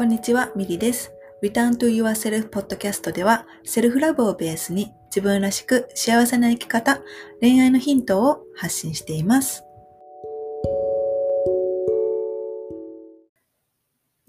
こんにちは、ミリです。Return to Yourself Podcast では、セルフラブをベースに自分らしく幸せな生き方、恋愛のヒントを発信しています。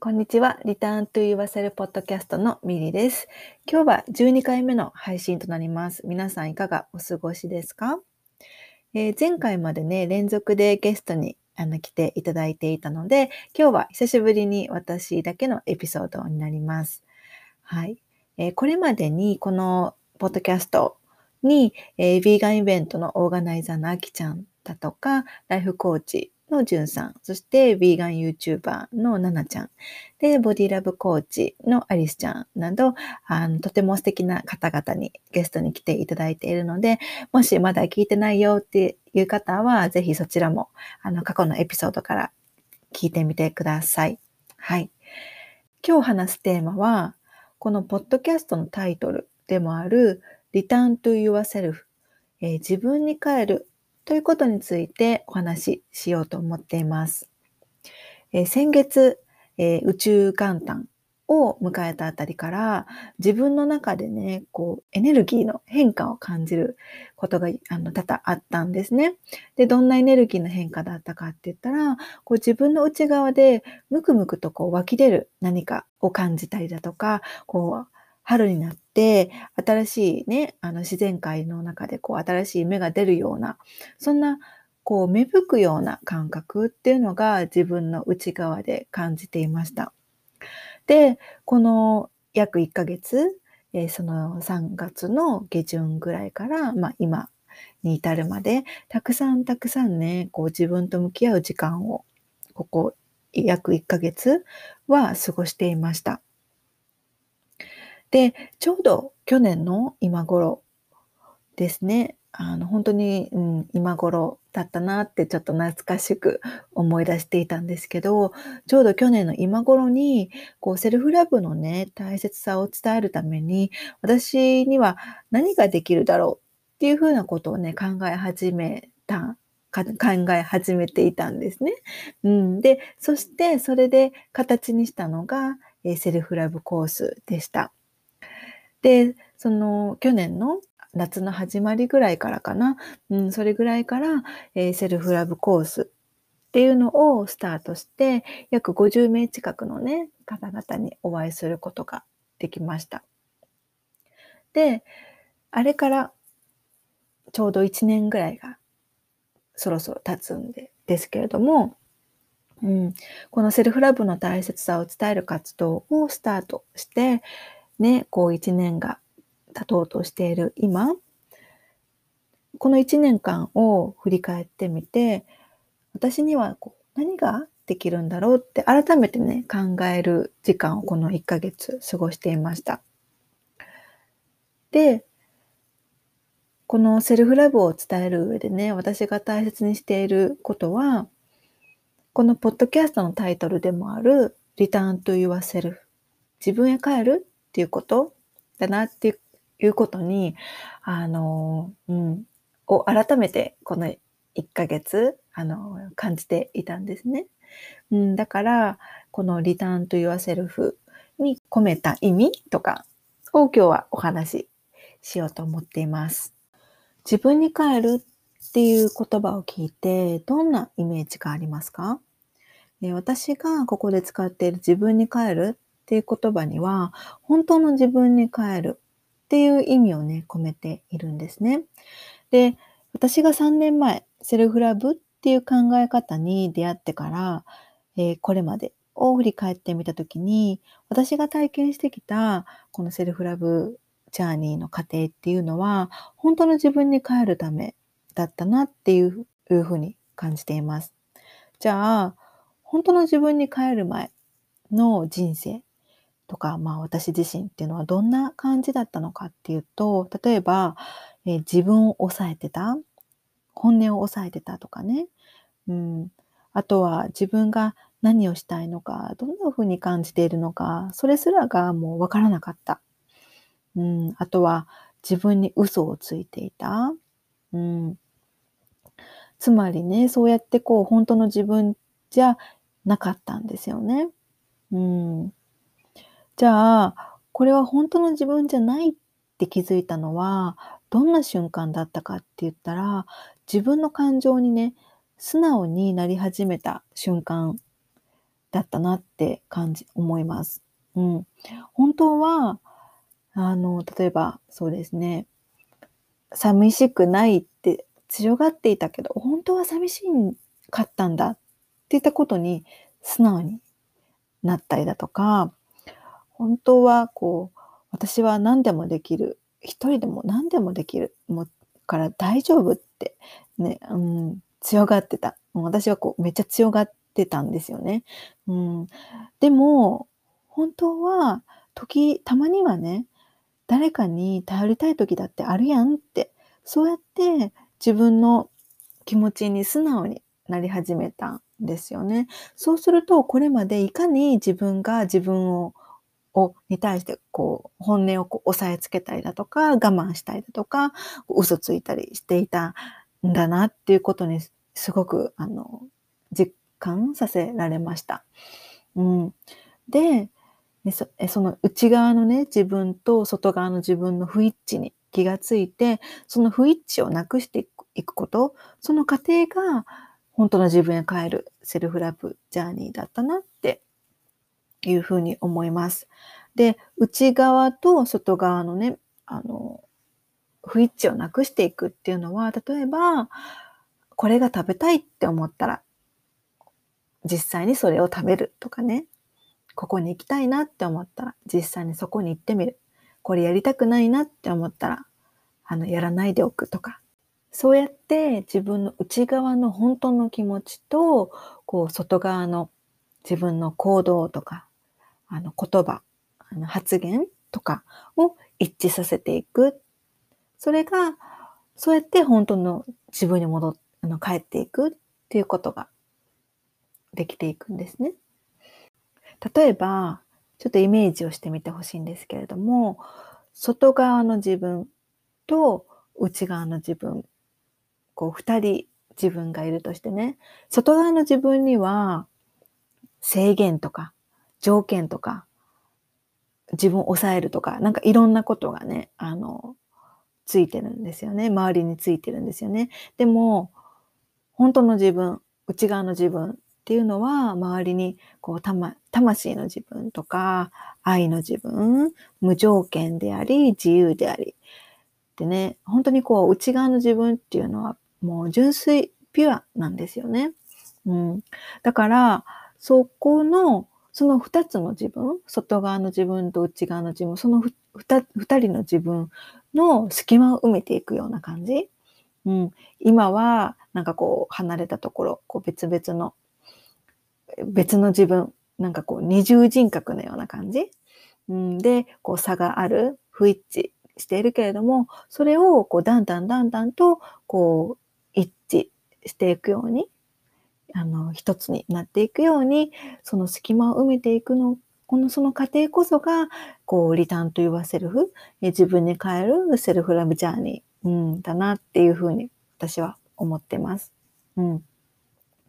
こんにちは。Return to Yourself Podcast のミリです。今日は12回目の配信となります。皆さんいかがお過ごしですか、えー、前回までね、連続でゲストにあの来ていただいていたので、今日は久しぶりに私だけのエピソードになります。はい。えー、これまでにこのポッドキャストに、えー、ヴィーガンイベントのオーガナイザーのあきちゃんだとか、ライフコーチのじゅんさん、そしてヴィーガン YouTuber のななちゃん、で、ボディラブコーチのアリスちゃんなど、あの、とても素敵な方々にゲストに来ていただいているので、もしまだ聞いてないよっていう方は、ぜひそちらも、あの、過去のエピソードから聞いてみてください。はい。今日話すテーマは、このポッドキャストのタイトルでもある Return to Yourself、えー、自分に帰るということについてお話ししようと思っています。えー、先月、えー、宇宙元旦を迎えたあたりから自分の中でね、こうエネルギーの変化を感じることがあの多々あったんですね。で、どんなエネルギーの変化だったかって言ったら、こう自分の内側でムクムクとこう湧き出る何かを感じたりだとか、こう春になって、新しいね、あの自然界の中でこう新しい芽が出るような、そんなこう芽吹くような感覚っていうのが自分の内側で感じていました。で、この約1ヶ月、えー、その3月の下旬ぐらいから、まあ、今に至るまで、たくさんたくさんね、こう自分と向き合う時間を、ここ約1ヶ月は過ごしていました。で、ちょうど去年の今頃ですね、あの、本当に、うん、今頃だったなってちょっと懐かしく思い出していたんですけど、ちょうど去年の今頃に、こう、セルフラブのね、大切さを伝えるために、私には何ができるだろうっていうふうなことをね、考え始めた考え始めていたんですね。うん、で、そしてそれで形にしたのが、えセルフラブコースでした。で、その去年の夏の始まりぐらいからかな、うん、それぐらいから、えー、セルフラブコースっていうのをスタートして、約50名近くのね、方々にお会いすることができました。で、あれからちょうど1年ぐらいがそろそろ経つんでですけれども、うん、このセルフラブの大切さを伝える活動をスタートして、ね、こう一年が経とうとしている今、この一年間を振り返ってみて、私にはこう何ができるんだろうって改めてね、考える時間をこの1ヶ月過ごしていました。で、このセルフラブを伝える上でね、私が大切にしていることは、このポッドキャストのタイトルでもある Return to Yourself 自分へ帰るっていうことだなっていうことに、あの、うん、を改めてこの1ヶ月、あの、感じていたんですね。うん、だから、このリターンと yourself に込めた意味とかを今日はお話ししようと思っています。自分に帰るっていう言葉を聞いて、どんなイメージがありますか？私がここで使っている自分に帰るっていう言葉には、本当の自分に帰るっていう意味をね、込めているんですね。で、私が3年前、セルフラブっていう考え方に出会ってから、えー、これまでを振り返ってみたときに、私が体験してきたこのセルフラブジャーニーの過程っていうのは、本当の自分に帰るためだったなっていうふうに感じています。じゃあ、本当の自分に帰る前の人生とか、まあ私自身っていうのはどんな感じだったのかっていうと、例えば、えー、自分を抑えてた、本音を抑えてたとかね、うん、あとは自分が何をしたいのか、どんな風に感じているのか、それすらがもうわからなかった。うん、あとは自分に嘘をついていた。うん、つまりね、そうやってこう本当の自分じゃなかったんですよね。うん、じゃあ、これは本当の自分じゃないって気づいたのは、どんな瞬間だったかって言ったら、自分の感情にね、素直になり始めた瞬間だったなって感じ、思います。うん。本当は、あの、例えば、そうですね、寂しくないって強がっていたけど、本当は寂しかったんだって言ったことに素直になったりだとか、本当はこう、私は何でもできる。一人でも何でもできる。もから大丈夫ってね、うん、強がってた。私はこうめっちゃ強がってたんですよね。うん、でも、本当は時、たまにはね、誰かに頼りたい時だってあるやんって、そうやって自分の気持ちに素直になり始めたんですよね。そうすると、これまでいかに自分が自分ををに対してこう本音をこう押さえつけたりだとか我慢したりだとか嘘ついたりしていたんだなっていうことにすごくあの実感させられました。うん、でそその内側のね自分と外側の自分の不一致に気がついてその不一致をなくしていくことその過程が本当の自分へ帰るセルフラブジャーニーだったなっいうふうに思います。で、内側と外側のね、あの、不一致をなくしていくっていうのは、例えば、これが食べたいって思ったら、実際にそれを食べるとかね、ここに行きたいなって思ったら、実際にそこに行ってみる。これやりたくないなって思ったら、あの、やらないでおくとか、そうやって自分の内側の本当の気持ちと、こう、外側の自分の行動とか、あの、言葉、あの発言とかを一致させていく。それが、そうやって本当の自分に戻っ、あの、帰っていくっていうことができていくんですね。例えば、ちょっとイメージをしてみてほしいんですけれども、外側の自分と内側の自分こう、二人自分がいるとしてね、外側の自分には制限とか条件とか自分を抑えるとか、なんかいろんなことがね、あの、ついてるんですよね。周りについてるんですよね。でも、本当の自分、内側の自分っていうのは、周りに、こう、魂の自分とか、愛の自分、無条件であり、自由であり。でね、本当にこう、内側の自分っていうのは、もう純粋、ピュアなんですよね。うん。だから、そこの、その二つの自分、外側の自分と内側の自分、その二人の自分の隙間を埋めていくような感じ。うん。今は、なんかこう、離れたところ、こう別々の、別の自分、なんかこう、二重人格のような感じ。うん、で、こう、差がある、不一致しているけれども、それを、こう、だんだんだんだんと、こう、一致していくように、あの、一つになっていくように、その隙間を埋めていくの、このその過程こそが、こう、リターンと言わセルフ、自分に変えるセルフラブジャーニー、うん、だなっていうふうに私は思ってます。うん。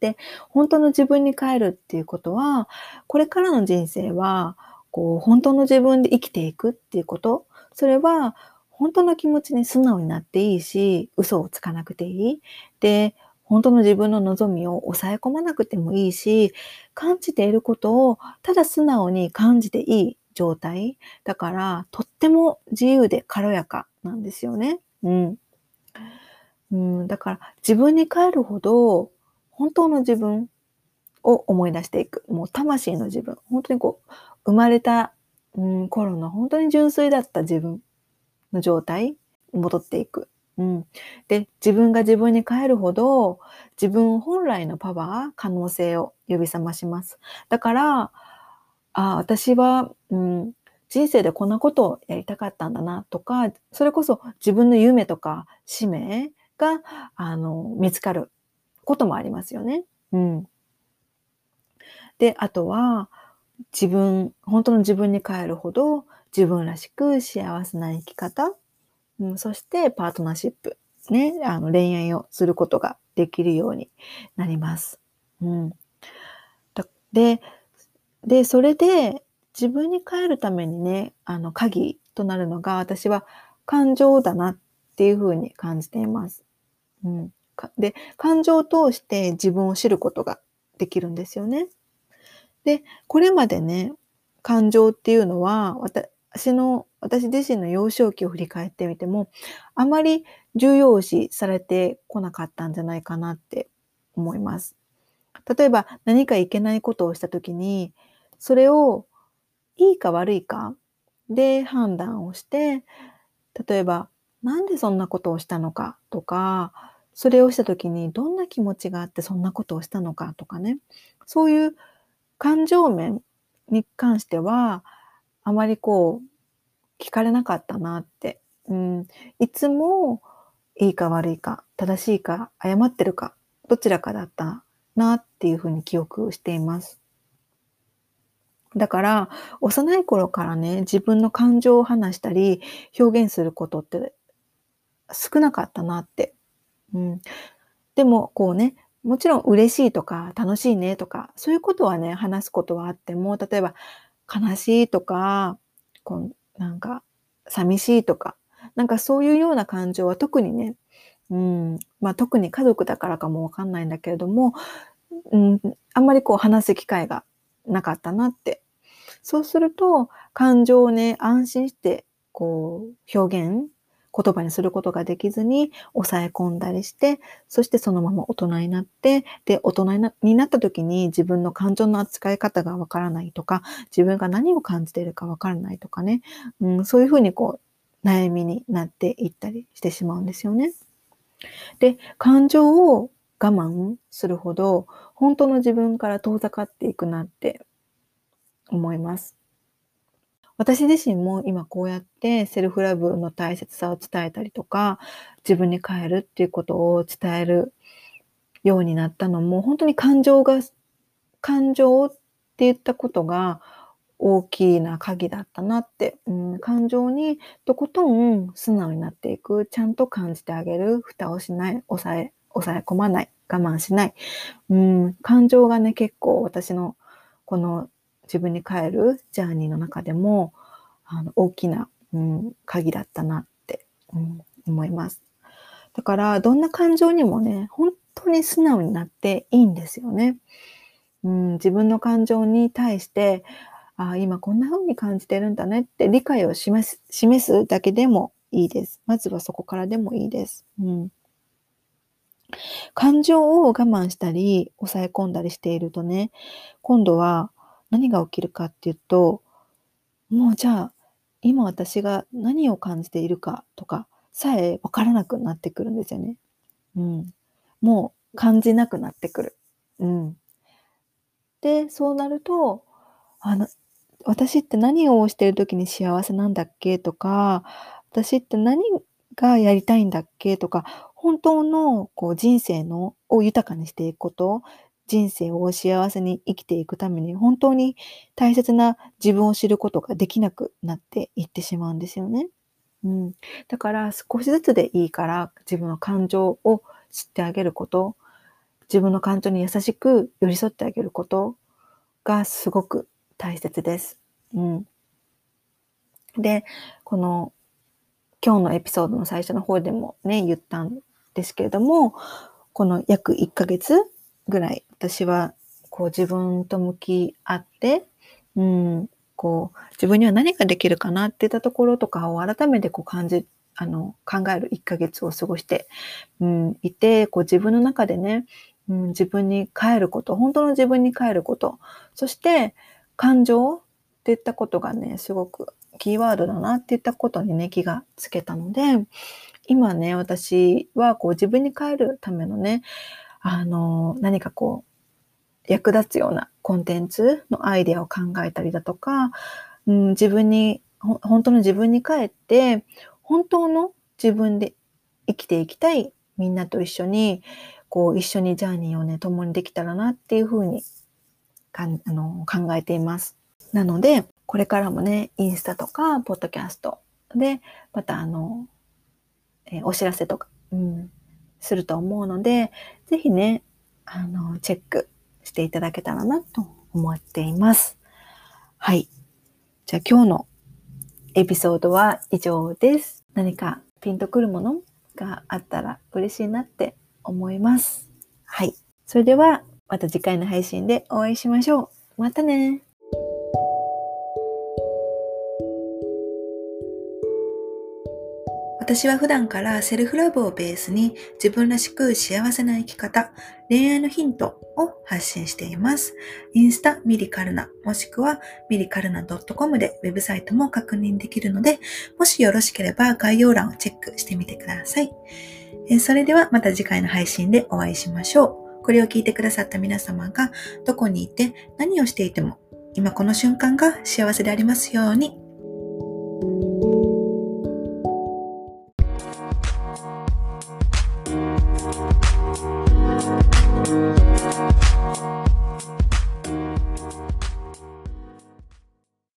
で、本当の自分に変えるっていうことは、これからの人生は、こう、本当の自分で生きていくっていうこと、それは、本当の気持ちに素直になっていいし、嘘をつかなくていい。で、本当の自分の望みを抑え込まなくてもいいし、感じていることをただ素直に感じていい状態。だから、とっても自由で軽やかなんですよね。うん。うん、だから、自分に帰るほど、本当の自分を思い出していく。もう魂の自分。本当にこう、生まれた、うん、頃の本当に純粋だった自分の状態に戻っていく。うん。で、自分が自分に変えるほど、自分本来のパワー、可能性を呼び覚まします。だから、あ、私は、うん、人生でこんなことをやりたかったんだなとか、それこそ自分の夢とか使命が、あの、見つかることもありますよね。うん。で、あとは、自分、本当の自分に変えるほど、自分らしく幸せな生き方、うん、そしてパートナーシップ、ね、あの恋愛をすることができるようになります。うん、で、で、それで自分に変えるためにね、あの、鍵となるのが、私は感情だなっていうふうに感じています。うん。で、感情を通して自分を知ることができるんですよね。で、これまでね、感情っていうのは、私の、私自身の幼少期を振り返ってみても、あまり重要視されてこなかったんじゃないかなって思います。例えば何かいけないことをしたときに、それをいいか悪いかで判断をして、例えば、なんでそんなことをしたのかとか、それをした時にどんな気持ちがあってそんなことをしたのかとかね、そういう感情面に関しては、あまりこう、聞かれなかったなって。うん、いつもいいか悪いか、正しいか、誤ってるか、どちらかだったなっていうふうに記憶しています。だから、幼い頃からね、自分の感情を話したり、表現することって少なかったなってうん。でも、こうね、もちろん嬉しいとか楽しいねとか、そういうことはね、話すことはあっても、例えば悲しいとか、こうなんか寂しいとか、なんかそういうような感情は特にね、うん、まあ特に家族だからかもわかんないんだけれども、うん、あんまりこう話す機会がなかったなって。そうすると、感情をね、安心してこう表現言葉にすることができずに抑え込んだりして、そしてそのまま大人になって、で、大人になった時に自分の感情の扱い方がわからないとか、自分が何を感じているかわからないとかね、うん、そういうふうにこう、悩みになっていったりしてしまうんですよね。で、感情を我慢するほど、本当の自分から遠ざかっていくなって思います。私自身も今こうやってセルフラブの大切さを伝えたりとか、自分に変えるっていうことを伝えるようになったのも、本当に感情が、感情って言ったことが大きな鍵だったなって、うん、感情にとことん素直になっていく、ちゃんと感じてあげる、蓋をしない、抑え、抑え込まない、我慢しない。うん、感情がね、結構私のこの自分に帰るジャーニーの中でもあの大きな、うん、鍵だったなって、うん、思います。だからどんな感情にもね本当に素直になっていいんですよね。うん、自分の感情に対してあ今こんな風に感じてるんだねって理解を示す示すだけでもいいです。まずはそこからでもいいです。うん、感情を我慢したり抑え込んだりしているとね今度は何が起きるかっていうと、もうじゃあ、今私が何を感じているかとかさえわからなくなってくるんですよね。うん。もう感じなくなってくる。うん。で、そうなると、あの、私って何をしてる時に幸せなんだっけとか、私って何がやりたいんだっけとか、本当のこう人生のを豊かにしていくこと、人生を幸せに生きていくために本当に大切な自分を知ることができなくなっていってしまうんですよね。うん、だから少しずつでいいから自分の感情を知ってあげること、自分の感情に優しく寄り添ってあげることがすごく大切です。うん、で、この今日のエピソードの最初の方でもね、言ったんですけれども、この約1ヶ月ぐらい私はこう自分と向き合って、うん、こう自分には何ができるかなっていったところとかを改めてこう感じ、あの考える1ヶ月を過ごして、うん、いて、こう自分の中でね、うん、自分に帰ること、本当の自分に帰ること、そして感情っていったことがね、すごくキーワードだなっていったことにね、気がつけたので、今ね、私はこう自分に帰るためのね、あの、何かこう、役立つようなコンテンツのアイデアを考えたりだとか、うん、自分に、本当の自分に帰って、本当の自分で生きていきたいみんなと一緒に、こう、一緒にジャーニーをね、共にできたらなっていうふうにかんあの考えています。なので、これからもね、インスタとか、ポッドキャストで、またあの、えー、お知らせとか、うん、すると思うので、ぜひね、あの、チェックしていただけたらなと思っています。はい。じゃあ今日のエピソードは以上です。何かピンとくるものがあったら嬉しいなって思います。はい。それではまた次回の配信でお会いしましょう。またね私は普段からセルフラブをベースに自分らしく幸せな生き方、恋愛のヒントを発信しています。インスタミリカルナもしくはミリカルナ .com でウェブサイトも確認できるので、もしよろしければ概要欄をチェックしてみてください。それではまた次回の配信でお会いしましょう。これを聞いてくださった皆様がどこにいて何をしていても今この瞬間が幸せでありますように。